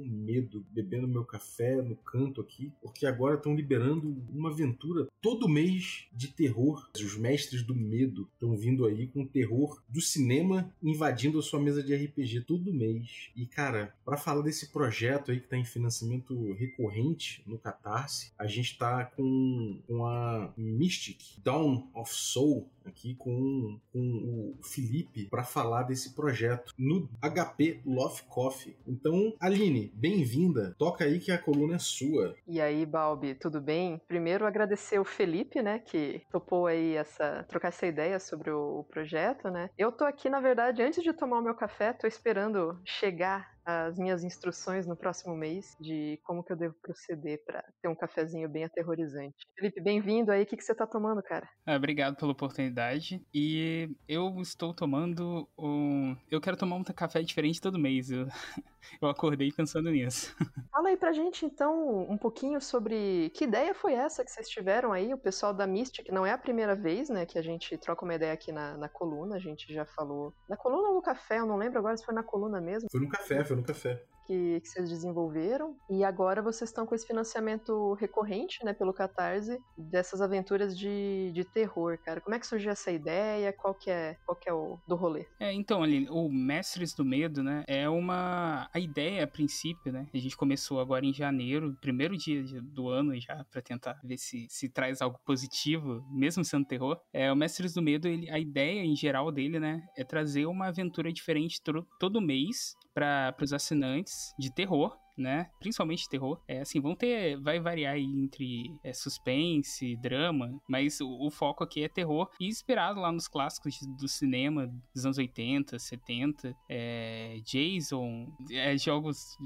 com medo, bebendo meu café no canto aqui, porque agora estão liberando uma aventura todo mês de terror. Os mestres do medo estão vindo aí com terror do cinema invadindo a sua mesa de RPG todo mês. E cara, para falar desse projeto aí que está em financiamento recorrente no Catarse, a gente está com, com a Mystic Dawn of Soul aqui com, com o Felipe para falar desse projeto no HP Love Coffee. Então, Aline, bem-vinda. Toca aí que a coluna é sua. E aí, Balbi, tudo bem? Primeiro agradecer o Felipe, né, que topou aí essa trocar essa ideia sobre o, o projeto, né? Eu tô aqui, na verdade, antes de tomar o meu café, tô esperando chegar as minhas instruções no próximo mês de como que eu devo proceder para ter um cafezinho bem aterrorizante. Felipe, bem-vindo aí. O que, que você tá tomando, cara? Ah, obrigado pela oportunidade. E eu estou tomando um. Eu quero tomar um café diferente todo mês. Eu, eu acordei pensando nisso. Fala aí pra gente, então, um pouquinho sobre que ideia foi essa que vocês tiveram aí, o pessoal da Mystic. Não é a primeira vez, né, que a gente troca uma ideia aqui na, na coluna. A gente já falou. Na coluna ou no café? Eu não lembro agora se foi na coluna mesmo. Foi no café, foi no café que, que vocês desenvolveram. E agora vocês estão com esse financiamento recorrente, né, pelo Catarse, dessas aventuras de, de terror, cara. Como é que surgiu essa ideia? Qual que é, qual que é o do rolê? É, então, ali, o Mestres do Medo, né, é uma... A ideia, a princípio, né, a gente começou agora em janeiro, primeiro dia do ano já, para tentar ver se, se traz algo positivo, mesmo sendo terror. É, o Mestres do Medo, ele, a ideia em geral dele, né, é trazer uma aventura diferente todo mês para os assinantes de terror né? Principalmente terror. É assim, vão ter. Vai variar entre é, suspense, drama, mas o, o, foco aqui é terror. E inspirado lá nos clássicos do cinema dos anos 80, 70. É, Jason, é, jogos,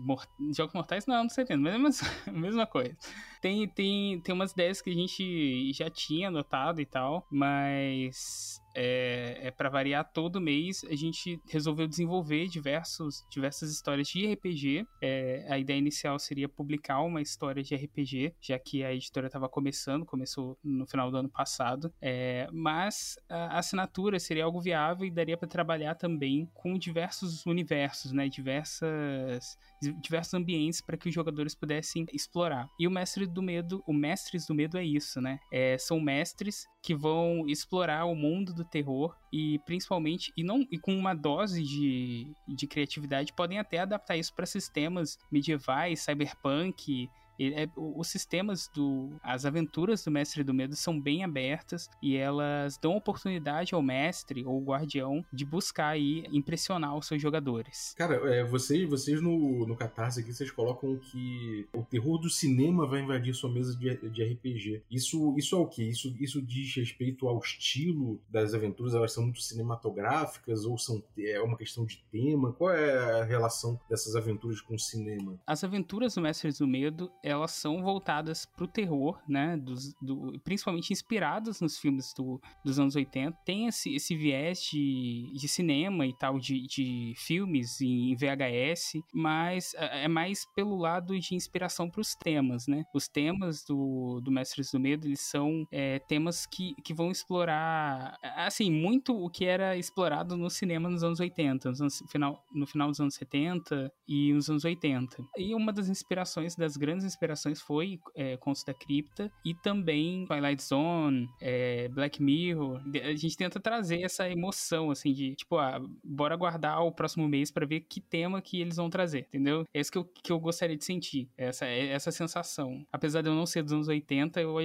jogos mortais, não, não 70, mas é a mesma, mesma coisa. Tem, tem, tem umas ideias que a gente já tinha anotado e tal, mas é, é para variar todo mês a gente resolveu desenvolver diversos, diversas histórias de RPG. É, a ideia inicial seria publicar uma história de RPG, já que a editora estava começando, começou no final do ano passado. É, mas a assinatura seria algo viável e daria para trabalhar também com diversos universos, né? Diversas, diversos ambientes para que os jogadores pudessem explorar. E o Mestre do Medo, o Mestres do Medo é isso, né? É, são mestres que vão explorar o mundo do terror e principalmente e não e com uma dose de, de criatividade podem até adaptar isso para sistemas medievais, cyberpunk, é, os sistemas do. As aventuras do Mestre do Medo são bem abertas e elas dão oportunidade ao mestre ou guardião de buscar aí impressionar os seus jogadores. Cara, é, vocês, vocês no, no Catarse aqui, vocês colocam que o terror do cinema vai invadir sua mesa de, de RPG. Isso, isso é o que? Isso, isso diz respeito ao estilo das aventuras? Elas são muito cinematográficas ou são, é uma questão de tema? Qual é a relação dessas aventuras com o cinema? As aventuras do Mestre do Medo elas são voltadas pro terror, né? Dos, do, principalmente inspiradas nos filmes do, dos anos 80. Tem esse, esse viés de, de cinema e tal, de, de filmes em VHS, mas é, é mais pelo lado de inspiração para os temas, né? Os temas do, do Mestres do Medo, eles são é, temas que, que vão explorar, assim, muito o que era explorado no cinema nos anos 80, nos anos, final, no final dos anos 70 e nos anos 80. E uma das inspirações, das grandes inspirações foi é, Contos da Cripta e também Twilight Zone, é, Black Mirror. A gente tenta trazer essa emoção, assim, de tipo, ah, bora guardar o próximo mês para ver que tema que eles vão trazer, entendeu? É isso que eu, que eu gostaria de sentir, essa, essa sensação. Apesar de eu não ser dos anos 80, eu,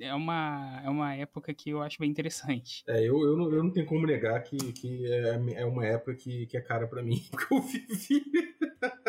é, uma, é uma época que eu acho bem interessante. É, eu, eu, não, eu não tenho como negar que, que é, é uma época que, que é cara para mim, que eu vivi.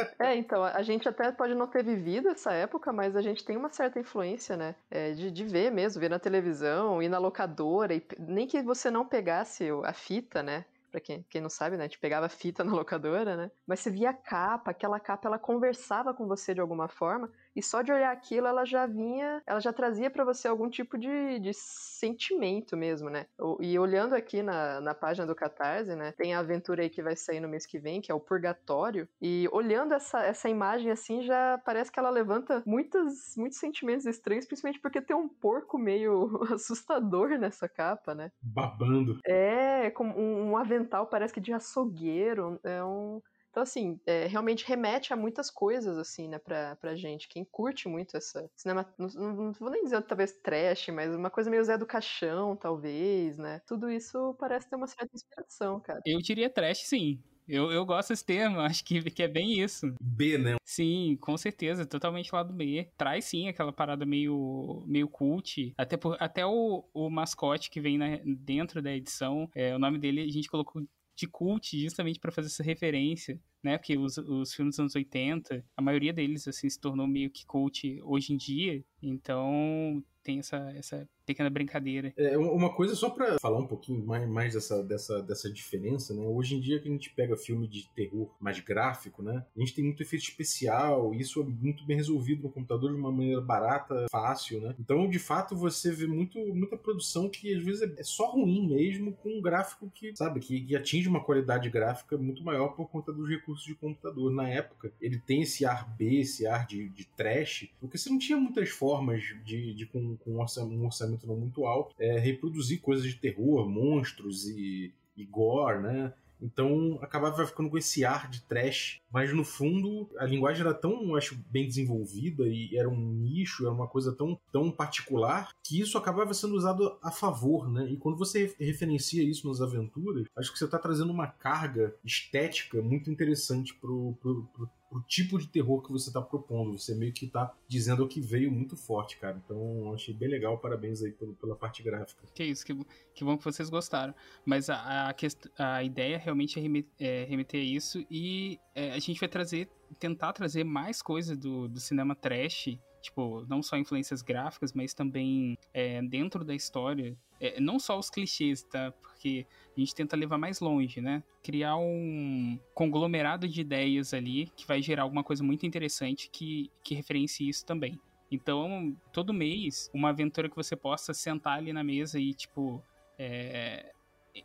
É, então, a gente até pode não ter vivido essa época, mas a gente tem uma certa influência, né? É, de, de ver mesmo, ver na televisão, ir na locadora, e nem que você não pegasse a fita, né? Pra quem, quem não sabe, né? A gente pegava fita na locadora, né? Mas você via a capa, aquela capa ela conversava com você de alguma forma. E só de olhar aquilo ela já vinha, ela já trazia para você algum tipo de, de sentimento mesmo, né? E olhando aqui na, na página do Catarse, né, tem a aventura aí que vai sair no mês que vem, que é o Purgatório, e olhando essa, essa imagem assim, já parece que ela levanta muitos, muitos sentimentos estranhos, principalmente porque tem um porco meio assustador nessa capa, né? Babando. É, com um, um avental, parece que de açougueiro, é um então, assim, é, realmente remete a muitas coisas, assim, né, pra, pra gente. Quem curte muito essa cinema. Não, não, não, vou nem dizer talvez trash, mas uma coisa meio Zé do Caixão, talvez, né? Tudo isso parece ter uma certa inspiração, cara. Eu diria trash, sim. Eu, eu gosto desse termo, acho que, que é bem isso. B, né? Sim, com certeza, totalmente lá do B. Traz sim aquela parada meio, meio cult. Até, por, até o, o mascote que vem na, dentro da edição, é, o nome dele a gente colocou de cult justamente para fazer essa referência, né? Porque os, os filmes dos anos 80, a maioria deles assim se tornou meio que cult hoje em dia. Então tem essa, essa pequena brincadeira. É, uma coisa só para falar um pouquinho mais, mais dessa, dessa, dessa diferença, né? Hoje em dia que a gente pega filme de terror mais gráfico, né? A gente tem muito efeito especial, isso é muito bem resolvido no computador de uma maneira barata, fácil, né? Então, de fato, você vê muito, muita produção que às vezes é só ruim mesmo, com um gráfico que, sabe, que, que atinge uma qualidade gráfica muito maior por conta dos recursos de computador. Na época, ele tem esse ar B, esse ar de, de trash, porque você não tinha muitas formas de, de com, com um orçamento não muito alto, é, reproduzir coisas de terror, monstros e, e gore, né? Então acabava ficando com esse ar de trash, mas no fundo a linguagem era tão, acho, bem desenvolvida e era um nicho, era uma coisa tão, tão particular que isso acabava sendo usado a favor, né? E quando você referencia isso nas aventuras, acho que você está trazendo uma carga estética muito interessante pro, pro pro tipo de terror que você tá propondo. Você meio que tá dizendo o que veio muito forte, cara. Então, achei bem legal. Parabéns aí pelo, pela parte gráfica. Que isso, que, que bom que vocês gostaram. Mas a, a, a ideia realmente é remeter, é remeter a isso e é, a gente vai trazer, tentar trazer mais coisas do, do cinema trash tipo, não só influências gráficas, mas também é, dentro da história é, não só os clichês, tá? Porque a gente tenta levar mais longe, né? Criar um conglomerado de ideias ali que vai gerar alguma coisa muito interessante que, que referencie isso também. Então, todo mês, uma aventura que você possa sentar ali na mesa e, tipo, é,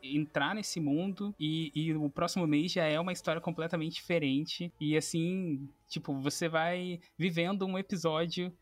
entrar nesse mundo e, e, o próximo mês já é uma história completamente diferente e assim, tipo, você vai vivendo um episódio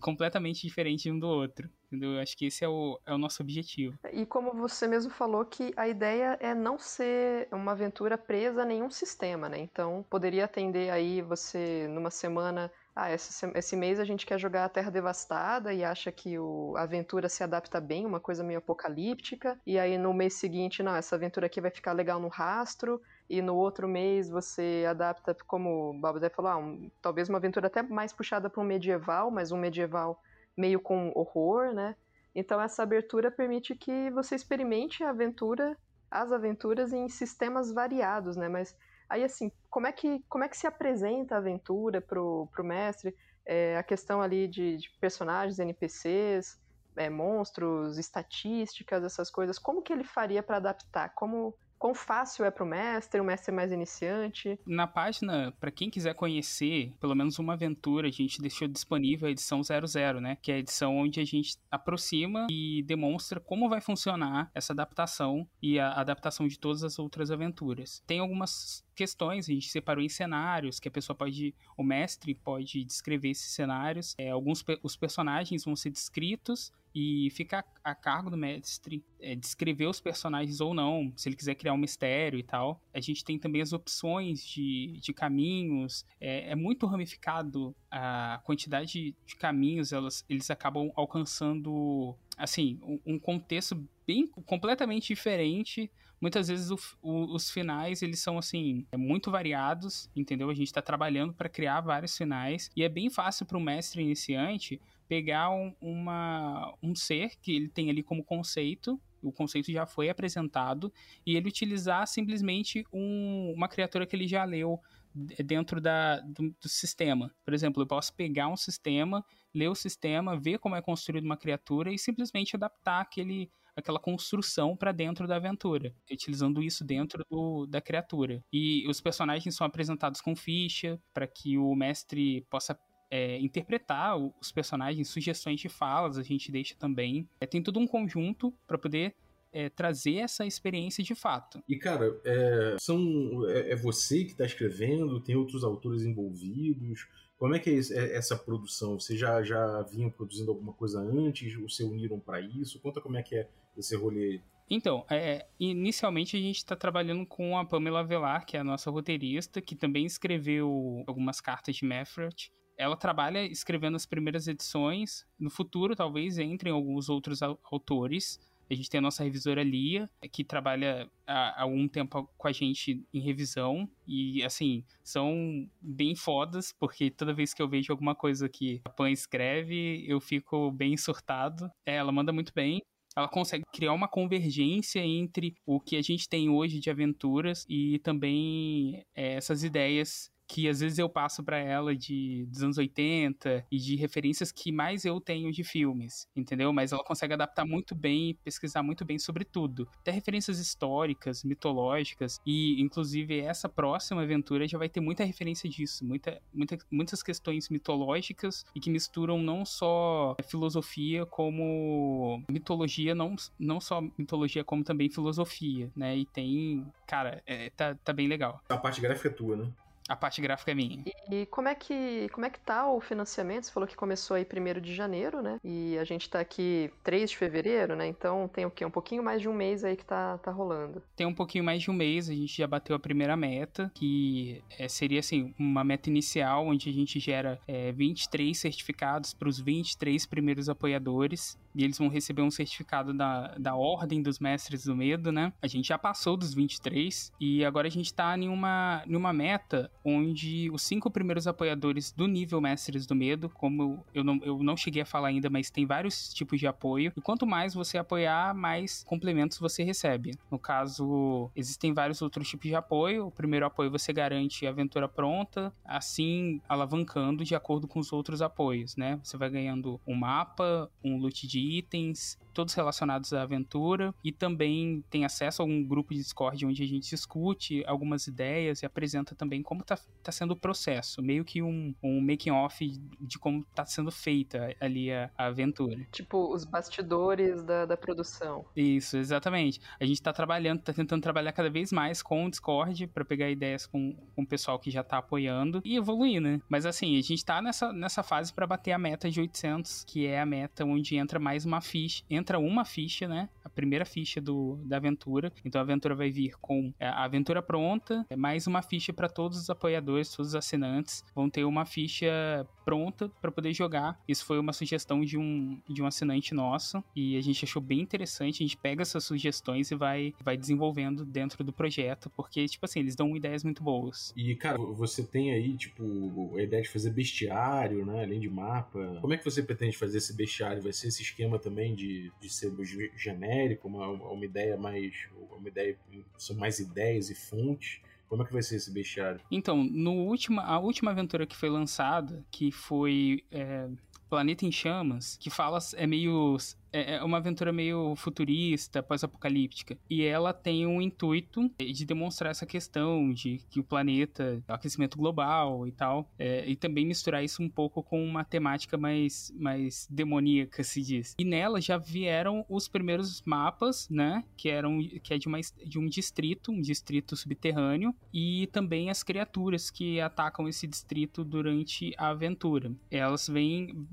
completamente diferente um do outro. Entendeu? Eu acho que esse é o, é o nosso objetivo. E como você mesmo falou, que a ideia é não ser uma aventura presa a nenhum sistema, né? Então, poderia atender aí você, numa semana, ah, esse, esse mês a gente quer jogar a Terra Devastada e acha que o, a aventura se adapta bem, uma coisa meio apocalíptica, e aí no mês seguinte, não, essa aventura aqui vai ficar legal no rastro, e no outro mês você adapta, como o Babadé falou, ah, um, talvez uma aventura até mais puxada para um medieval, mas um medieval meio com horror, né? Então essa abertura permite que você experimente a aventura, as aventuras em sistemas variados, né? Mas aí assim, como é que, como é que se apresenta a aventura pro, pro mestre? É, a questão ali de, de personagens, NPCs, é, monstros, estatísticas, essas coisas, como que ele faria para adaptar? Como quão fácil é para o mestre, o mestre é mais iniciante. Na página, para quem quiser conhecer pelo menos uma aventura, a gente deixou disponível a edição 00, né? Que é a edição onde a gente aproxima e demonstra como vai funcionar essa adaptação e a adaptação de todas as outras aventuras. Tem algumas questões, a gente separou em cenários, que a pessoa pode, o mestre pode descrever esses cenários. É, alguns os personagens vão ser descritos e fica a cargo do mestre é, descrever os personagens ou não, se ele quiser criar um mistério e tal. A gente tem também as opções de, de caminhos, é, é muito ramificado a quantidade de caminhos, elas, eles acabam alcançando, assim, um, um contexto bem completamente diferente muitas vezes o, o, os finais eles são assim é muito variados, entendeu? A gente está trabalhando para criar vários finais e é bem fácil para o mestre iniciante pegar um, uma, um ser que ele tem ali como conceito o conceito já foi apresentado e ele utilizar simplesmente um, uma criatura que ele já leu dentro da, do, do, sistema. Por exemplo, eu posso pegar um sistema, ler o sistema, ver como é construído uma criatura e simplesmente adaptar aquele, aquela construção para dentro da aventura, utilizando isso dentro do, da criatura. E os personagens são apresentados com ficha para que o mestre possa é, interpretar os personagens, sugestões de falas, a gente deixa também. É, tem todo um conjunto para poder é, trazer essa experiência de fato. E, cara, é, são, é, é você que está escrevendo, tem outros autores envolvidos. Como é que é, é essa produção? Vocês já, já vinham produzindo alguma coisa antes? Ou se uniram para isso? Conta como é que é esse rolê então, é, inicialmente a gente está trabalhando com a Pamela Velar, que é a nossa roteirista, que também escreveu algumas cartas de Meffert. Ela trabalha escrevendo as primeiras edições. No futuro, talvez entrem alguns outros autores. A gente tem a nossa revisora Lia, que trabalha há algum tempo com a gente em revisão. E, assim, são bem fodas, porque toda vez que eu vejo alguma coisa que a Pan escreve, eu fico bem surtado. É, ela manda muito bem ela consegue criar uma convergência entre o que a gente tem hoje de aventuras e também é, essas ideias que às vezes eu passo para ela de dos anos 80 e de referências que mais eu tenho de filmes, entendeu? Mas ela consegue adaptar muito bem e pesquisar muito bem sobre tudo. Até referências históricas, mitológicas e inclusive essa próxima aventura já vai ter muita referência disso, muita, muita, muitas questões mitológicas e que misturam não só filosofia como mitologia, não, não só mitologia como também filosofia, né? E tem, cara, é, tá, tá bem legal. A parte gráfica é tua, né? A parte gráfica é minha. E, como é que como é que tá o financiamento? Você falou que começou aí 1 de janeiro, né? E a gente tá aqui 3 de fevereiro, né? Então tem o quê? Um pouquinho mais de um mês aí que tá, tá rolando. Tem um pouquinho mais de um mês, a gente já bateu a primeira meta, que é, seria assim, uma meta inicial onde a gente gera é, 23 certificados para os 23 primeiros apoiadores. E eles vão receber um certificado da, da Ordem dos Mestres do Medo, né? A gente já passou dos 23 e agora a gente tá em uma, em uma meta onde os cinco primeiros apoiadores do nível Mestres do Medo, como eu não, eu não cheguei a falar ainda, mas tem vários tipos de apoio, e quanto mais você apoiar, mais complementos você recebe. No caso, existem vários outros tipos de apoio. O primeiro apoio você garante a aventura pronta, assim alavancando de acordo com os outros apoios, né? Você vai ganhando um mapa, um loot de itens, todos relacionados à aventura, e também tem acesso a um grupo de Discord onde a gente discute algumas ideias e apresenta também como está tá sendo o processo, meio que um, um making off de como está sendo feita ali a, a, aventura. Tipo, os bastidores da, da produção. Isso, exatamente. A gente está trabalhando, está tentando trabalhar cada vez mais com o Discord para pegar ideias com, com o pessoal que já está apoiando e evoluir, né? Mas assim, a gente está nessa, nessa fase para bater a meta de 800, que é a meta onde entra mais uma ficha, entra uma ficha, né? A primeira ficha do, da aventura. Então a aventura vai vir com é, a aventura pronta, é mais uma ficha para todos os apoiadores, todos os assinantes. Vão ter uma ficha pronta para poder jogar. Isso foi uma sugestão de um, de um assinante nosso e a gente achou bem interessante. A gente pega essas sugestões e vai, vai desenvolvendo dentro do projeto, porque, tipo assim, eles dão ideias muito boas. E, cara, você tem aí, tipo, a ideia de fazer bestiário, né? Além de mapa. Como é que você pretende fazer esse bestiário? Vai ser esse esquema também de, de ser genérico, uma, uma ideia mais. Uma ideia. São mais ideias e fontes? Como é que vai ser esse bestiário? Então, no última, a última aventura que foi lançada, que foi é, Planeta em Chamas, que fala é meio é, é uma aventura meio futurista, pós-apocalíptica. E ela tem um intuito de demonstrar essa questão de que o planeta, o aquecimento global e tal, é, e também misturar isso um pouco com uma temática mais, mais demoníaca, se diz. E nela já vieram os primeiros mapas, né? Que eram que é de, uma, de um distrito, um distrito subterrâneo, e também as criaturas que atacam esse distrito durante a aventura. Elas vêm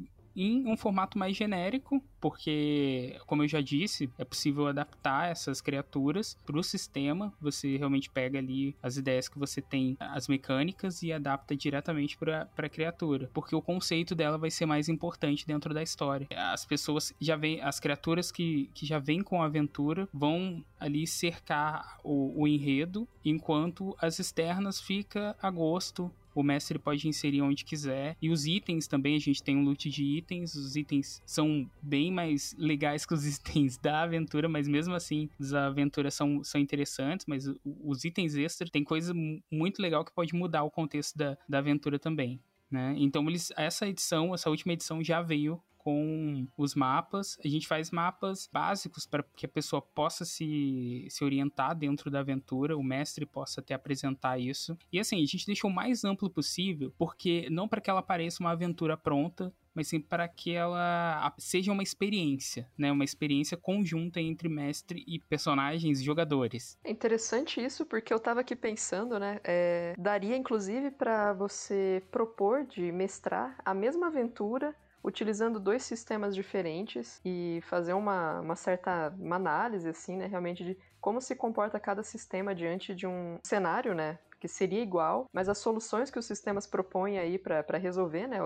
em um formato mais genérico, porque, como eu já disse, é possível adaptar essas criaturas para o sistema. Você realmente pega ali as ideias que você tem, as mecânicas, e adapta diretamente para a criatura, porque o conceito dela vai ser mais importante dentro da história. As pessoas já vêm, as criaturas que, que já vêm com a aventura vão ali cercar o, o enredo, enquanto as externas fica a gosto o mestre pode inserir onde quiser. E os itens também, a gente tem um loot de itens. Os itens são bem mais legais que os itens da aventura, mas mesmo assim, as aventuras são, são interessantes. Mas os itens extras tem coisa muito legal que pode mudar o contexto da, da aventura também. Né? Então, eles, essa edição, essa última edição já veio com os mapas. A gente faz mapas básicos para que a pessoa possa se, se orientar dentro da aventura, o mestre possa até apresentar isso. E assim, a gente deixou o mais amplo possível, porque não para que ela pareça uma aventura pronta, mas sim para que ela seja uma experiência, né? Uma experiência conjunta entre mestre e personagens e jogadores. É interessante isso, porque eu estava aqui pensando, né? É, daria inclusive para você propor de mestrar a mesma aventura utilizando dois sistemas diferentes e fazer uma, uma certa uma análise, assim, né, realmente de como se comporta cada sistema diante de um cenário, né, que seria igual, mas as soluções que os sistemas propõem aí para resolver, né,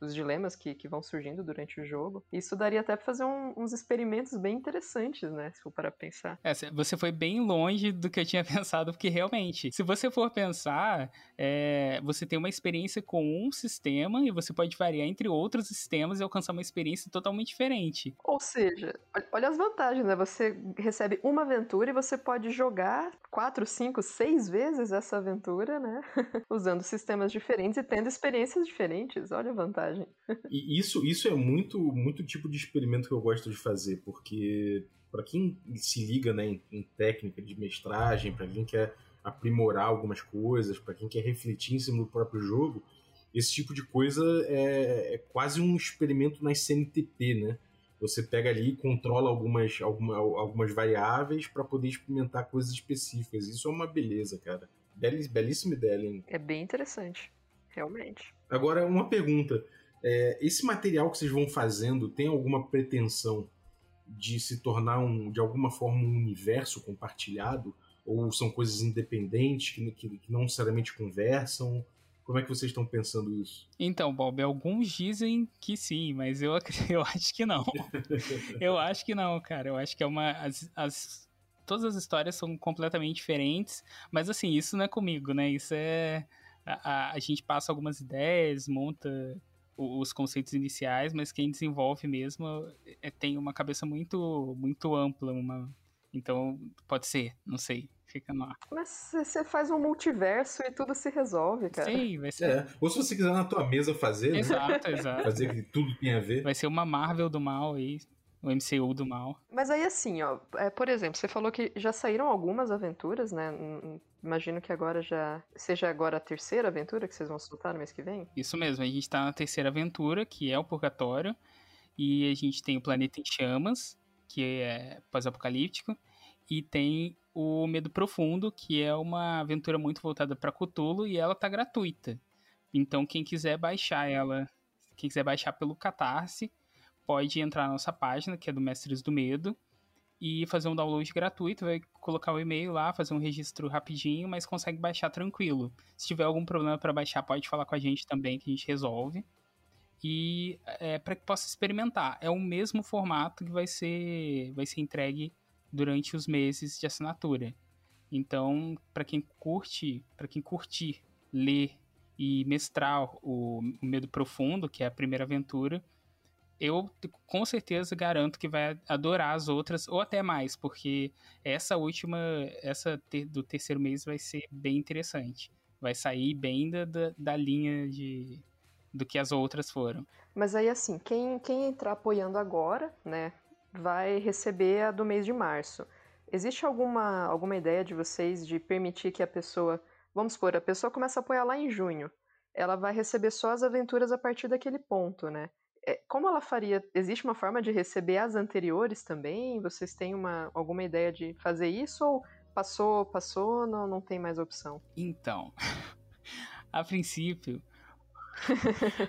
os dilemas que, que vão surgindo durante o jogo, isso daria até para fazer um, uns experimentos bem interessantes, né, se for para pensar. É, você foi bem longe do que eu tinha pensado, porque realmente, se você for pensar, é, você tem uma experiência com um sistema e você pode variar entre outros sistemas e alcançar uma experiência totalmente diferente. Ou seja, olha as vantagens, né? Você recebe uma aventura e você pode jogar quatro, cinco, seis vezes essa aventura aventura, né? Usando sistemas diferentes e tendo experiências diferentes. Olha a vantagem. e isso, isso é muito, muito tipo de experimento que eu gosto de fazer, porque para quem se liga né, em, em técnica de mestragem, para quem quer aprimorar algumas coisas, para quem quer refletir em cima do próprio jogo, esse tipo de coisa é, é quase um experimento na CNTP, né? Você pega ali e controla algumas, alguma, algumas variáveis para poder experimentar coisas específicas. Isso é uma beleza, cara. Belíssima ideia, hein? É bem interessante, realmente. Agora, uma pergunta. É, esse material que vocês vão fazendo tem alguma pretensão de se tornar, um, de alguma forma, um universo compartilhado? Ou são coisas independentes que, que, que não necessariamente conversam? Como é que vocês estão pensando isso? Então, Bob, alguns dizem que sim, mas eu, eu acho que não. eu acho que não, cara. Eu acho que é uma. As, as todas as histórias são completamente diferentes, mas assim, isso não é comigo, né? Isso é. A, a gente passa algumas ideias, monta os conceitos iniciais, mas quem desenvolve mesmo é, tem uma cabeça muito, muito ampla, uma, então pode ser, não sei, fica no ar. Mas você faz um multiverso e tudo se resolve, cara. Sim, vai ser. É. Ou se você quiser na tua mesa fazer, exato, né? exato. fazer que tudo tenha a ver. Vai ser uma Marvel do mal aí o MCU do mal. Mas aí assim, ó, é, por exemplo, você falou que já saíram algumas aventuras, né? Imagino que agora já seja agora a terceira aventura que vocês vão soltar no mês que vem. Isso mesmo, a gente tá na terceira aventura, que é o Purgatório, e a gente tem o Planeta em Chamas, que é pós-apocalíptico, e tem o Medo Profundo, que é uma aventura muito voltada para Cthulhu e ela tá gratuita. Então quem quiser baixar ela, quem quiser baixar pelo Catarse, pode entrar na nossa página, que é do Mestres do Medo, e fazer um download gratuito, vai colocar o e-mail lá, fazer um registro rapidinho, mas consegue baixar tranquilo. Se tiver algum problema para baixar, pode falar com a gente também que a gente resolve. E é, para que possa experimentar, é o mesmo formato que vai ser vai ser entregue durante os meses de assinatura. Então, para quem curte, para quem curtir ler e mestrar o, o Medo Profundo, que é a primeira aventura, eu com certeza garanto que vai adorar as outras, ou até mais, porque essa última, essa do terceiro mês vai ser bem interessante. Vai sair bem da, da, da linha de do que as outras foram. Mas aí assim, quem, quem entrar apoiando agora, né, vai receber a do mês de março. Existe alguma, alguma ideia de vocês de permitir que a pessoa, vamos supor, a pessoa começa a apoiar lá em junho, ela vai receber só as aventuras a partir daquele ponto, né? É, como ela faria? Existe uma forma de receber as anteriores também? Vocês têm uma, alguma ideia de fazer isso ou passou, passou, não, não tem mais opção? Então, a princípio,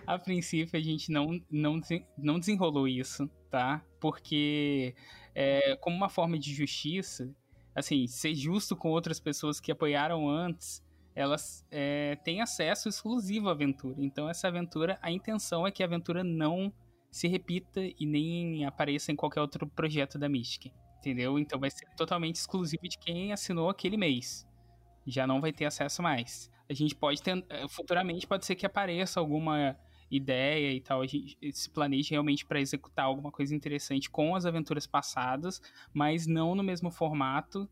a princípio a gente não, não, não desenrolou isso, tá? Porque é, como uma forma de justiça, assim, ser justo com outras pessoas que apoiaram antes, elas é, têm acesso exclusivo à aventura. Então, essa aventura, a intenção é que a aventura não se repita e nem apareça em qualquer outro projeto da Mystic. Entendeu? Então vai ser totalmente exclusivo de quem assinou aquele mês. Já não vai ter acesso mais. A gente pode ter. É, futuramente pode ser que apareça alguma ideia e tal. A gente se planeja realmente para executar alguma coisa interessante com as aventuras passadas, mas não no mesmo formato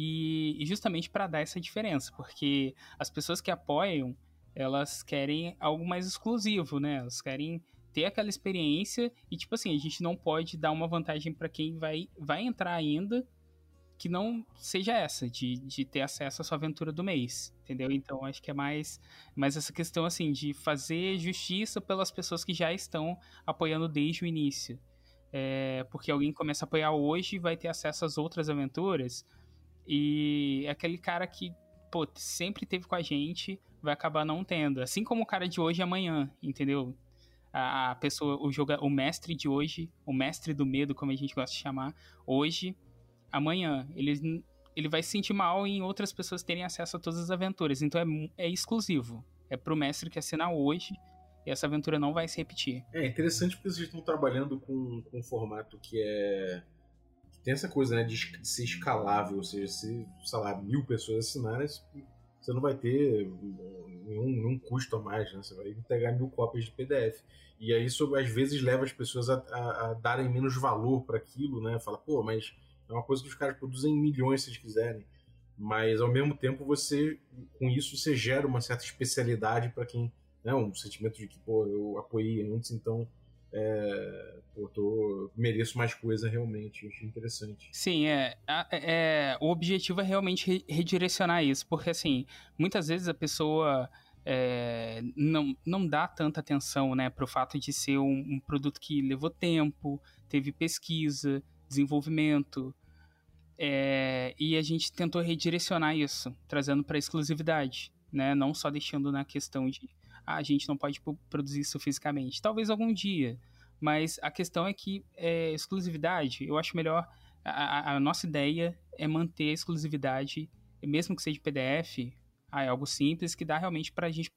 e, e justamente para dar essa diferença, porque as pessoas que apoiam, elas querem algo mais exclusivo, né? Elas querem ter aquela experiência e, tipo assim, a gente não pode dar uma vantagem para quem vai, vai entrar ainda que não seja essa, de, de ter acesso à sua aventura do mês, entendeu? Então acho que é mais, mais essa questão, assim, de fazer justiça pelas pessoas que já estão apoiando desde o início. É, porque alguém começa a apoiar hoje vai ter acesso às outras aventuras e é aquele cara que pô, sempre teve com a gente vai acabar não tendo. Assim como o cara de hoje e amanhã, entendeu? A, pessoa, o, joga, o mestre de hoje, o mestre do medo, como a gente gosta de chamar, hoje, amanhã, ele, ele vai se sentir mal em outras pessoas terem acesso a todas as aventuras. Então é, é exclusivo. É pro mestre que assinar hoje e essa aventura não vai se repetir. É interessante porque vocês estão trabalhando com, com um formato que é. Tem essa coisa, né, de, ser escalável, ou seja, se, sei lá, mil pessoas assinarem, você não vai ter nenhum, nenhum custo a mais, né? Você vai entregar mil cópias de PDF. E aí isso às vezes leva as pessoas a, a, a darem menos valor para aquilo, né? Fala, pô, mas é uma coisa que os caras produzem milhões se eles quiserem. Mas ao mesmo tempo você, com isso, você gera uma certa especialidade para quem, né? Um sentimento de que, pô, eu apoiei antes, então é, pô, tô, mereço mais coisa realmente. Achei interessante. Sim, é, é, o objetivo é realmente redirecionar isso, porque assim, muitas vezes a pessoa é, não, não dá tanta atenção né, para o fato de ser um, um, produto que levou tempo, teve pesquisa, desenvolvimento. É, e a gente tentou redirecionar isso, trazendo para exclusividade, né? Não só deixando na questão de ah, a gente não pode produzir isso fisicamente. Talvez algum dia, mas a questão é que é, exclusividade, eu acho melhor. A, a, nossa ideia é manter a exclusividade, mesmo que seja PDF, ah, é algo simples que dá realmente para a gente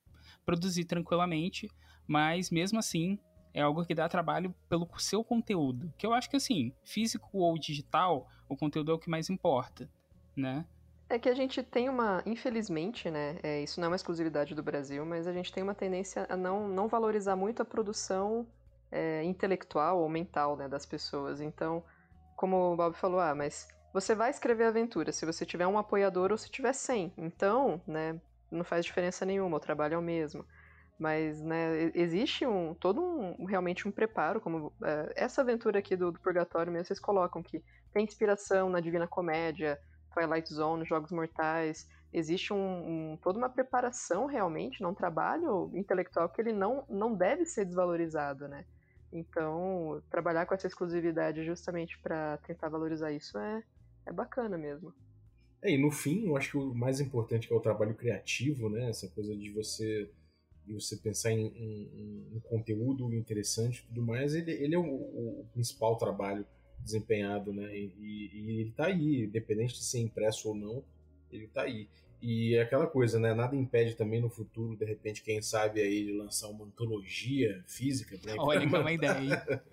produzir tranquilamente, mas mesmo assim é algo que dá trabalho pelo seu conteúdo. Que eu acho que assim, físico ou digital, o conteúdo é o que mais importa, né? É que a gente tem uma, infelizmente, né? É, isso não é uma exclusividade do Brasil, mas a gente tem uma tendência a não, não valorizar muito a produção é, intelectual ou mental né, das pessoas. Então, como o Bob falou, ah, mas você vai escrever aventura se você tiver um apoiador ou se tiver 100. Então, né, não faz diferença nenhuma, o trabalho é o mesmo. Mas, né, existe um todo um realmente um preparo, como é, essa aventura aqui do, do Purgatório mesmo, vocês colocam que tem inspiração na Divina Comédia, Twilight Zone, Jogos Mortais. Existe um, um, toda uma preparação realmente, um trabalho intelectual que ele não, não deve ser desvalorizado, né? Então, trabalhar com essa exclusividade justamente para tentar valorizar isso é, é bacana mesmo. É, e no fim, eu acho que o mais importante é o trabalho criativo, né? Essa coisa de você de você pensar em, em, em conteúdo interessante e tudo mais, ele, ele é o, o principal trabalho desempenhado, né? E, e, ele tá aí, independente de ser impresso ou não, ele tá aí. E é aquela coisa, né? Nada impede também no futuro, de repente, quem sabe aí, de lançar uma antologia física. Né? Olha que é uma ideia.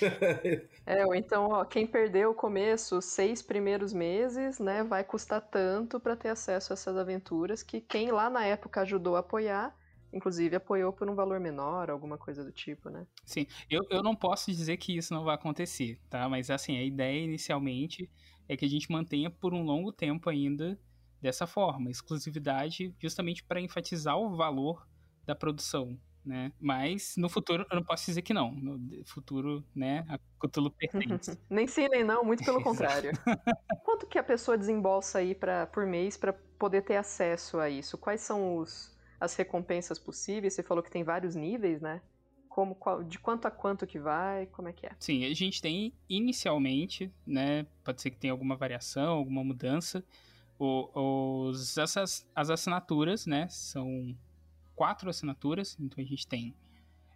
é, ou então, ó, quem perdeu o começo, os seis primeiros meses, né, vai custar tanto para ter acesso a essas aventuras que quem lá na época ajudou a apoiar Inclusive apoiou por um valor menor, alguma coisa do tipo, né? Sim, eu, eu não posso dizer que isso não vai acontecer, tá? Mas assim, a ideia inicialmente é que a gente mantenha por um longo tempo ainda dessa forma, exclusividade, justamente para enfatizar o valor da produção, né? Mas no futuro eu não posso dizer que não. No futuro, né, a Cthulhu pertence. nem sim, nem não, muito pelo contrário. Quanto que a pessoa desembolsa aí pra, por mês para poder ter acesso a isso? Quais são os as recompensas possíveis? Você falou que tem vários níveis, né? Como, qual, de quanto a quanto que vai? Como é que é? Sim, a gente tem inicialmente, né? Pode ser que tenha alguma variação, alguma mudança. O, os, essas, as assinaturas, né? São quatro assinaturas, então a gente tem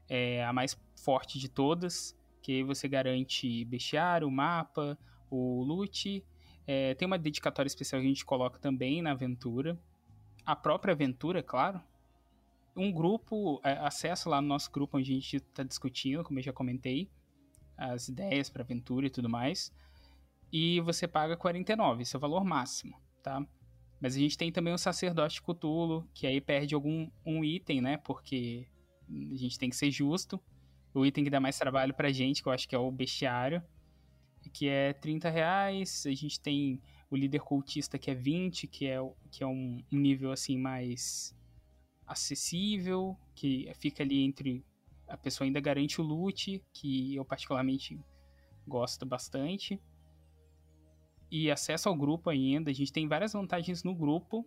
é, a mais forte de todas, que você garante bestiário, mapa, o loot. É, tem uma dedicatória especial que a gente coloca também na aventura. A própria aventura, claro, um grupo, é, lá no nosso grupo onde a gente está discutindo, como eu já comentei, as ideias para aventura e tudo mais. E você paga 49, esse é o valor máximo, tá? Mas a gente tem também o sacerdote Cutulo, que aí perde algum um item, né? Porque a gente tem que ser justo. O item que dá mais trabalho pra gente, que eu acho que é o bestiário, que é 30 reais. A gente tem o líder cultista, que é 20, que é, que é um nível assim mais acessível, que fica ali entre a pessoa ainda garante o loot, que eu particularmente gosto bastante. E acesso ao grupo ainda. A gente tem várias vantagens no grupo.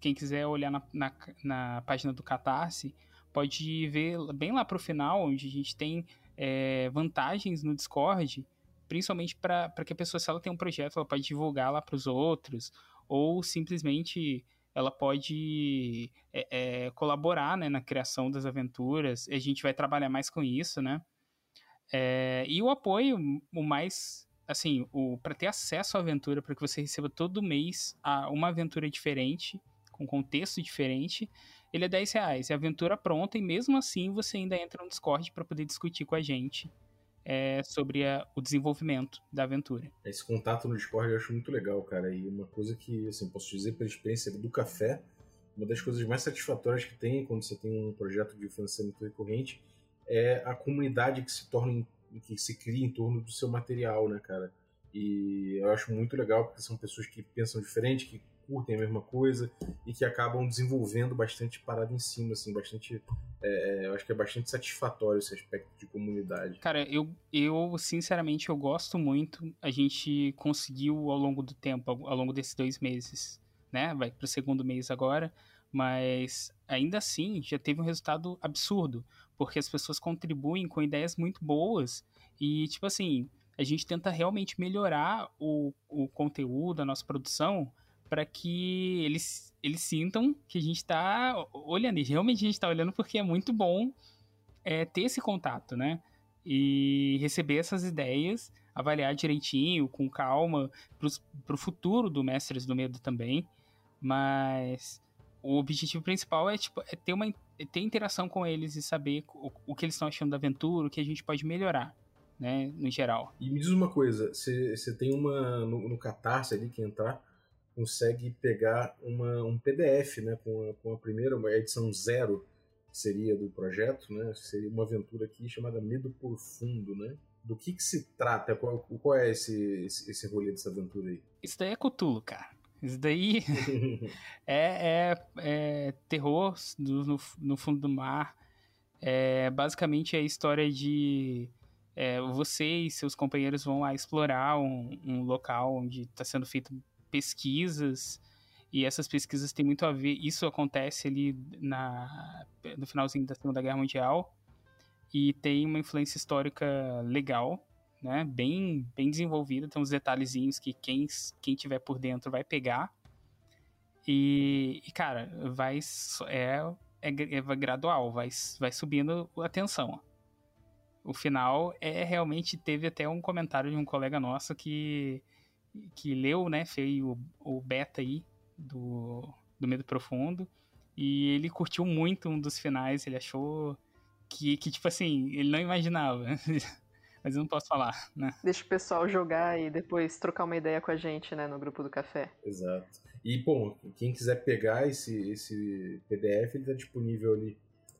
Quem quiser olhar na, na, na página do Catarse, pode ver bem lá pro final, onde a gente tem é, vantagens no Discord, principalmente para que a pessoa, se ela tem um projeto, ela pode divulgar lá para os outros, ou simplesmente ela pode é, é, colaborar né, na criação das aventuras. A gente vai trabalhar mais com isso, né? É, e o apoio, o mais assim, o para ter acesso à aventura, para que você receba todo mês a uma aventura diferente, com contexto diferente, ele é 10 reais. É aventura pronta e mesmo assim você ainda entra no Discord para poder discutir com a gente é, sobre a, o desenvolvimento da aventura. Esse contato no Discord eu acho muito legal, cara. E uma coisa que, assim, posso dizer pela experiência do café, uma das coisas mais satisfatórias que tem quando você tem um projeto de financiamento recorrente é a comunidade que se torna, que se cria em torno do seu material, né, cara? E eu acho muito legal porque são pessoas que pensam diferente, que curtem a mesma coisa e que acabam desenvolvendo bastante parada em cima, assim, bastante. É, é, eu acho que é bastante satisfatório esse aspecto de comunidade. Cara, eu, eu sinceramente eu gosto muito. A gente conseguiu ao longo do tempo, ao, longo desses dois meses, né? Vai pro segundo mês agora, mas ainda assim já teve um resultado absurdo, porque as pessoas contribuem com ideias muito boas e, tipo assim, a gente tenta realmente melhorar o, o conteúdo, a nossa produção, para que eles, eles sintam que a gente está olhando. E realmente a gente está olhando porque é muito bom é, ter esse contato, né? E receber essas ideias, avaliar direitinho, com calma, para o futuro do Mestres do Medo também. Mas o objetivo principal é, tipo, é ter uma é ter interação com eles e saber o, o que eles estão achando da aventura, o que a gente pode melhorar. Né, no geral. E me diz uma coisa, você tem uma no, no Catarse ali que entrar, consegue pegar uma, um PDF, né, com a, com a primeira, uma edição zero, seria do projeto, né, seria uma aventura aqui chamada Medo por Fundo, né? Do que que se trata? Qual, qual é esse, esse, esse rolê dessa aventura aí? Isso daí é Cthulhu, cara. Isso daí é, é, é, terror do, no, no, fundo do mar. É, basicamente é a história de é, você e seus companheiros vão lá explorar um, um local onde está sendo feito pesquisas e essas pesquisas têm muito a ver. Isso acontece ali na, no finalzinho da Segunda Guerra Mundial e tem uma influência histórica legal, né? Bem, bem desenvolvida. Tem uns detalhezinhos que quem, quem tiver por dentro vai pegar. E, e cara, vai é, é, é gradual, vai, vai subindo a tensão. O final é realmente teve até um comentário de um colega nosso que que leu, né, fez o, o beta aí do, do Medo Profundo. E ele curtiu muito um dos finais, ele achou que, que tipo assim, ele não imaginava. Mas eu não posso falar, né? Deixa o pessoal jogar e depois trocar uma ideia com a gente, né, no grupo do café. Exato. E, bom, quem quiser pegar esse, esse PDF, ele tá disponível ali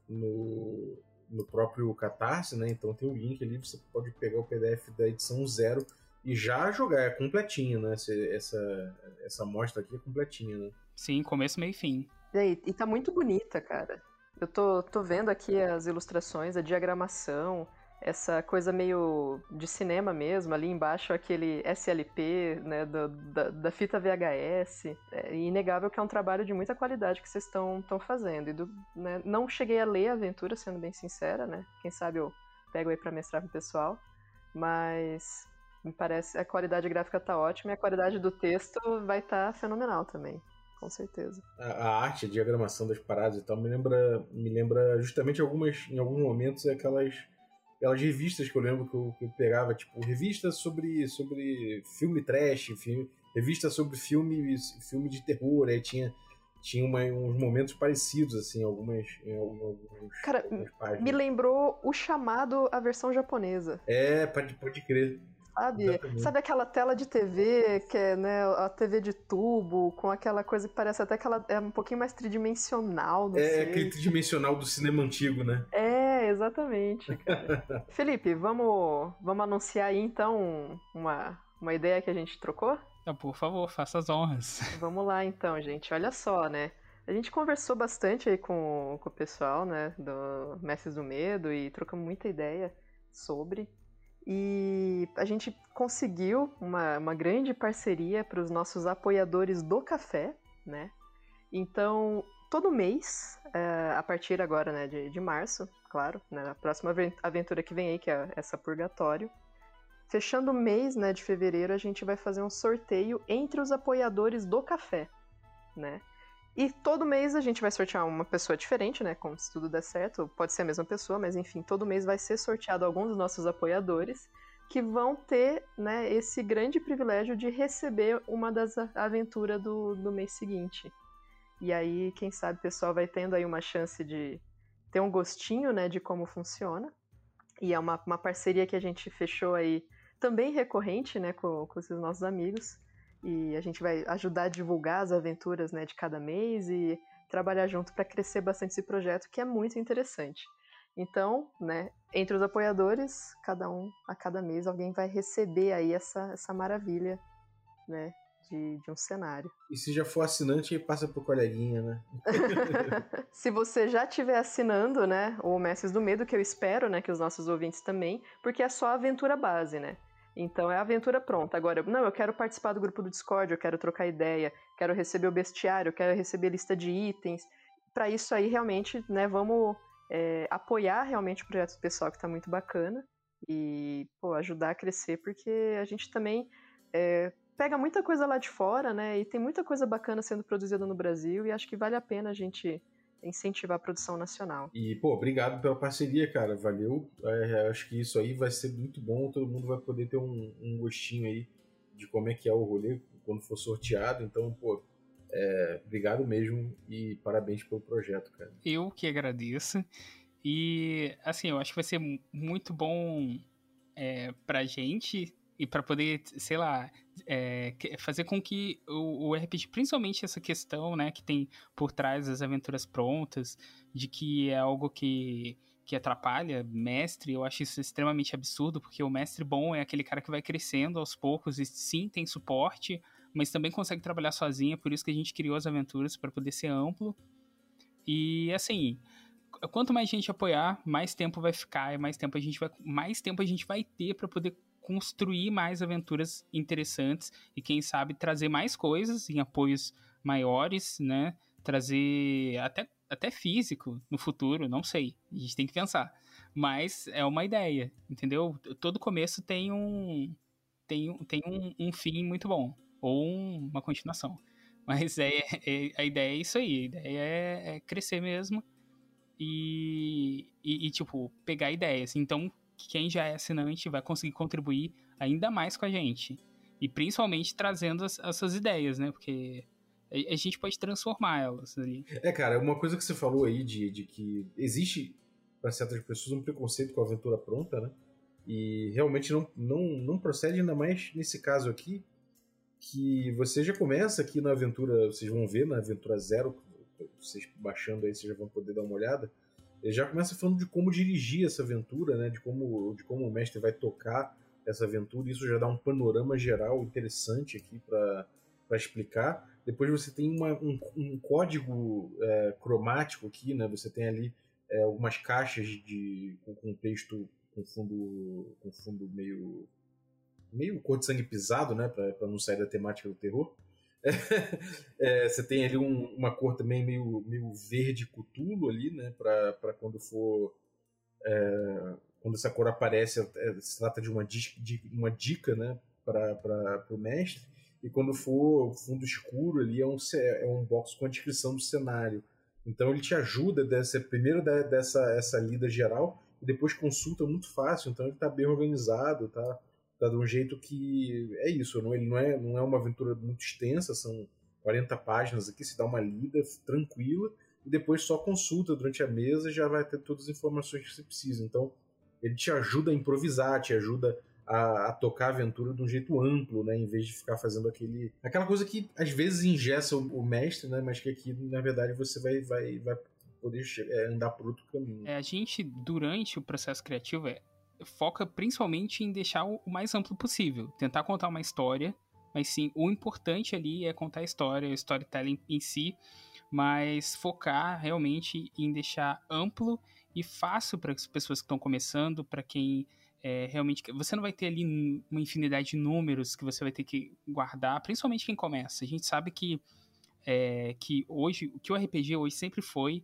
no, no próprio Catarse, né? Então tem o um link ali, você pode pegar o PDF da edição zero e já jogar, é completinho, né? Essa, essa amostra aqui é completinha, né? Sim, começo, meio e fim. E, aí, e tá muito bonita, cara. Eu tô, tô vendo aqui as ilustrações, a diagramação, essa coisa meio de cinema mesmo, ali embaixo aquele SLP, né, do, da, da, fita VHS. É inegável que é um trabalho de muita qualidade que vocês estão fazendo. E do, né, não cheguei a ler a aventura, sendo bem sincera, né? Quem sabe eu pego aí pra mestrar pro pessoal. Mas me parece a qualidade gráfica tá ótima e a qualidade do texto vai estar tá fenomenal também. Com certeza. A, a, arte, a diagramação das paradas e tal me lembra, me lembra justamente algumas, em alguns momentos aquelas, aquelas revistas que eu lembro que eu, que eu pegava, tipo, revista sobre, sobre filme trash, filme, revista sobre filme, filme de terror, aí tinha tinha uma, uns momentos parecidos, assim, algumas. Em alguns, Cara, me lembrou o chamado a versão japonesa. É, pode, pode crer. Sabe? Sabe aquela tela de TV, que é né, a TV de tubo, com aquela coisa que parece até que ela é um pouquinho mais tridimensional. Não é sei. aquele tridimensional do cinema antigo, né? É, exatamente. Felipe, vamos, vamos anunciar aí então uma, uma ideia que a gente trocou? Ah, por favor, faça as honras. Vamos lá então, gente. Olha só, né? A gente conversou bastante aí com, com o pessoal, né, do Mestres do Medo e trocamos muita ideia sobre. E a gente conseguiu uma, uma grande parceria para os nossos apoiadores do café, né? Então, todo mês, é, a partir agora né, de, de março, claro, né, a próxima aventura que vem aí, que é essa Purgatório, fechando o mês né, de fevereiro, a gente vai fazer um sorteio entre os apoiadores do café, né? E todo mês a gente vai sortear uma pessoa diferente, né? Como se tudo der certo, pode ser a mesma pessoa, mas enfim, todo mês vai ser sorteado alguns dos nossos apoiadores que vão ter né, esse grande privilégio de receber uma das aventuras do, do mês seguinte. E aí, quem sabe, o pessoal vai tendo aí uma chance de ter um gostinho né, de como funciona. E é uma, uma parceria que a gente fechou aí também recorrente né, com, com esses nossos amigos. E a gente vai ajudar a divulgar as aventuras né, de cada mês e trabalhar junto para crescer bastante esse projeto, que é muito interessante. Então, né, entre os apoiadores, cada um a cada mês alguém vai receber aí essa, essa maravilha, né, de, de um cenário. E se já for assinante, passa pro coleguinha, né? se você já estiver assinando, né, o Mestres do Medo, que eu espero, né, que os nossos ouvintes também, porque é só a aventura base, né? Então é a aventura pronta. Agora, não, eu quero participar do grupo do Discord, eu quero trocar ideia, quero receber o bestiário, quero receber lista de itens. Para isso aí, realmente, né, vamos é, apoiar realmente o projeto pessoal que está muito bacana e pô, ajudar a crescer, porque a gente também é, pega muita coisa lá de fora, né? E tem muita coisa bacana sendo produzida no Brasil e acho que vale a pena a gente incentivar a produção nacional. E, pô, obrigado pela parceria, cara. Valeu. É, acho que isso aí vai ser muito bom. Todo mundo vai poder ter um, um, gostinho aí de como é que é o rolê quando for sorteado. Então, pô, é, obrigado mesmo e parabéns pelo projeto, cara. Eu que agradeço. E, assim, eu acho que vai ser muito bom é, pra gente e para poder, sei lá, é, fazer com que o, o, RPG, principalmente essa questão, né, que tem por trás das aventuras prontas, de que é algo que, que atrapalha mestre, eu acho isso extremamente absurdo, porque o mestre bom é aquele cara que vai crescendo aos poucos e sim tem suporte, mas também consegue trabalhar sozinho, é por isso que a gente criou as aventuras para poder ser amplo. E assim, quanto mais gente apoiar, mais tempo vai ficar, e mais tempo a gente vai, mais tempo a gente vai ter para poder construir mais aventuras interessantes e quem sabe trazer mais coisas em apoios maiores, né? Trazer até, até físico no futuro, não sei. A gente tem que pensar. Mas é uma ideia, entendeu? Todo começo tem um tem, tem um, um fim muito bom ou um, uma continuação. Mas é, é, a ideia é isso aí. A ideia é, é crescer mesmo e, e, e, tipo, pegar ideias. Então, quem já é assinante vai conseguir contribuir ainda mais com a gente. E principalmente trazendo as, as suas ideias, né? Porque a, a, gente pode transformar elas ali. É, cara, uma coisa que você falou aí de, de que existe para certas pessoas um preconceito com a aventura pronta, né? E realmente não, não, não procede ainda mais nesse caso aqui, que você já começa aqui na aventura, vocês vão ver na aventura zero, vocês baixando aí, vocês já vão poder dar uma olhada ele já começa falando de como dirigir essa aventura, né? De como, de como o mestre vai tocar essa aventura. Isso já dá um panorama geral interessante aqui para explicar. Depois você tem uma, um, um, código é, cromático aqui, né? Você tem ali é, algumas caixas de, com, com texto com fundo, com fundo meio meio cor de sangue pisado, né? Para não sair da temática do terror. é, você tem ali um, uma cor também meio, meio verde cutulo ali, né? Para quando for. É, quando essa cor aparece, é, se trata de uma, de uma dica, né? Para o mestre. E quando for fundo escuro ali, é um, é um box com a descrição do cenário. Então ele te ajuda dessa primeiro dessa essa lida geral e depois consulta muito fácil. Então ele está bem organizado, tá? Tá de um jeito que é isso, não, ele não é, não é uma aventura muito extensa, são 40 páginas aqui, se dá uma lida tranquila e depois só consulta durante a mesa e já vai ter todas as informações que você precisa. Então, ele te ajuda a improvisar, te ajuda a, a, tocar a aventura de um jeito amplo, né, em vez de ficar fazendo aquele aquela coisa que às vezes ingessa o, o mestre, né, mas que aqui na verdade você vai vai, vai poder é, andar por outro caminho. É, a gente durante o processo criativo é foca principalmente em deixar o mais amplo possível, tentar contar uma história, mas sim, o importante ali é contar a história, o storytelling em si, mas focar realmente em deixar amplo e fácil para as pessoas que estão começando, para quem é, realmente. Você não vai ter ali uma infinidade de números que você vai ter que guardar, principalmente quem começa. A gente sabe que, é, que hoje, que o RPG hoje sempre foi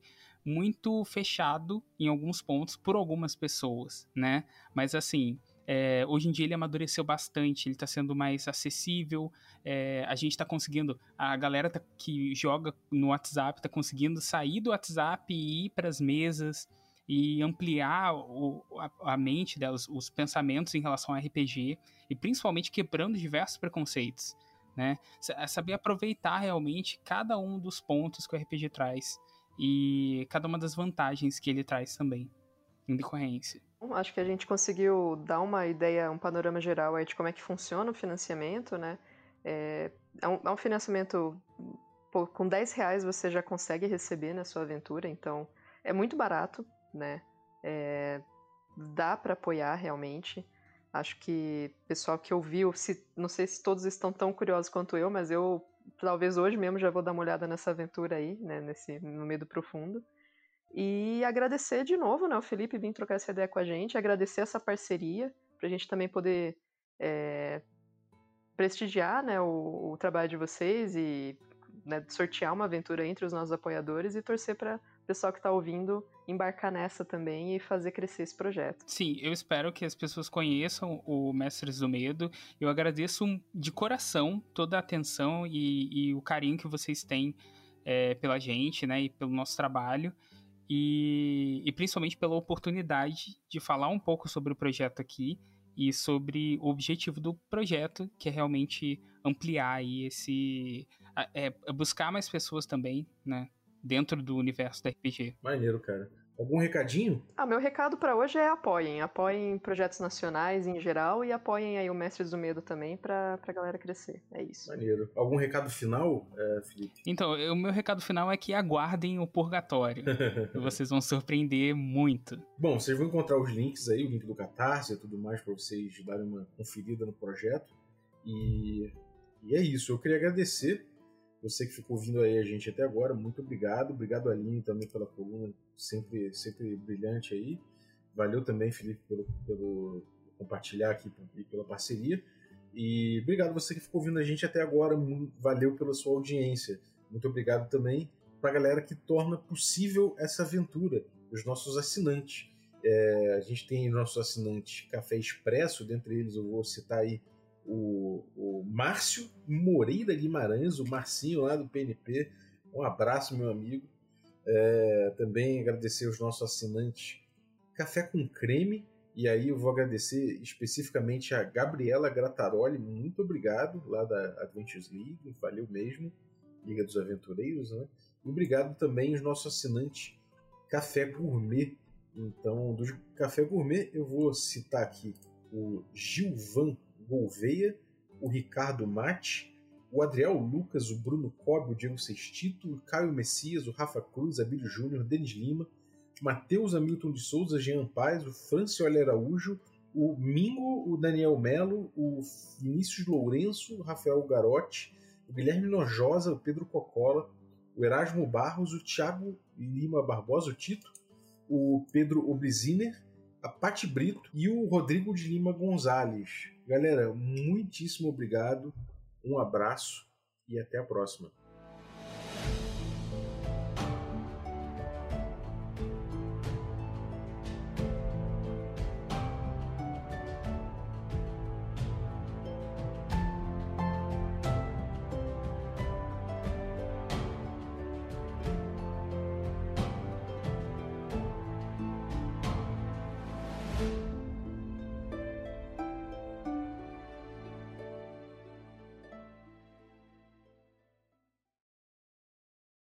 muito fechado em alguns pontos por algumas pessoas, né? Mas assim, é, hoje em dia ele amadureceu bastante, ele está sendo mais acessível. É, a gente está conseguindo, a galera tá, que joga no WhatsApp está conseguindo sair do WhatsApp e ir para as mesas e ampliar o, a, a, mente delas, os pensamentos em relação ao RPG e principalmente quebrando diversos preconceitos, né? Saber aproveitar realmente cada um dos pontos que o RPG traz e cada uma das vantagens que ele traz também em decorrência. Acho que a gente conseguiu dar uma ideia, um panorama geral aí de como é que funciona o financiamento, né? É, é, um, é um financiamento pô, com 10 reais você já consegue receber na sua aventura, então é muito barato, né? É, dá para apoiar realmente. Acho que pessoal que ouviu, se, não sei se todos estão tão curiosos quanto eu, mas eu talvez hoje mesmo já vou dar uma olhada nessa aventura aí, né? Nesse no meio do profundo. E agradecer de novo, né? O Felipe vir trocar essa ideia com a gente, agradecer essa parceria, para a gente também poder é, prestigiar né, o, o, trabalho de vocês e né, sortear uma aventura entre os nossos apoiadores e torcer para pessoal que está ouvindo embarcar nessa também e fazer crescer esse projeto. Sim, eu espero que as pessoas conheçam o Mestres do Medo. Eu agradeço de coração toda a atenção e, e o carinho que vocês têm é, pela gente, né, e pelo nosso trabalho. E, e principalmente pela oportunidade de falar um pouco sobre o projeto aqui e sobre o objetivo do projeto, que é realmente ampliar aí esse. É, buscar mais pessoas também, né? Dentro do universo da RPG. Maneiro, cara. Algum recadinho? Ah, meu recado para hoje é apoiem. Apoiem projetos nacionais em geral e apoiem aí o Mestres do Medo também pra, pra galera crescer. É isso. Maneiro. Algum recado final, é, Felipe? Então, o meu recado final é que aguardem o Purgatório. vocês vão surpreender muito. Bom, vocês vão encontrar os links aí, o link do Catarse e tudo mais para vocês darem uma conferida no projeto. E, e é isso. Eu queria agradecer você que ficou ouvindo aí a gente até agora, muito obrigado. Obrigado, Aline, também pela coluna, sempre, sempre brilhante aí. Valeu também, Felipe, pelo, pelo compartilhar aqui e pela parceria. E obrigado você que ficou ouvindo a gente até agora. Valeu pela sua audiência. Muito obrigado também para a galera que torna possível essa aventura, os nossos assinantes. É, a gente tem nossos assinantes Café Expresso, dentre eles eu vou citar aí o, o Márcio Moreira Guimarães, o Marcinho lá do PNP. Um abraço, meu amigo. É, também agradecer os nossos assinantes Café com Creme. E aí eu vou agradecer especificamente a Gabriela Grataroli, muito obrigado, lá da Adventures League, valeu mesmo, Liga dos Aventureiros, né? E obrigado também os nossos assinantes Café Gourmet. Então, do Café Gourmet eu vou citar aqui o Gilvan Gouveia, o Ricardo Mate, o Adriel Lucas, o Bruno Cobb, o Diego Sextito, o Caio Messias, o Rafa Cruz, Abílio Júnior, Denis Lima, Matheus Hamilton de Souza, Jean Paz, o Francioli Araújo, o Mingo, o Daniel Melo, o Vinícius Lourenço, o Rafael Garotti, o Guilherme Nojosa, o Pedro Cocola, o Erasmo Barros, o Thiago Lima Barbosa, o Tito, o Pedro Obliziner, a Pati Brito e o Rodrigo de Lima Gonzalez. Galera, muitíssimo obrigado, um abraço e até a próxima.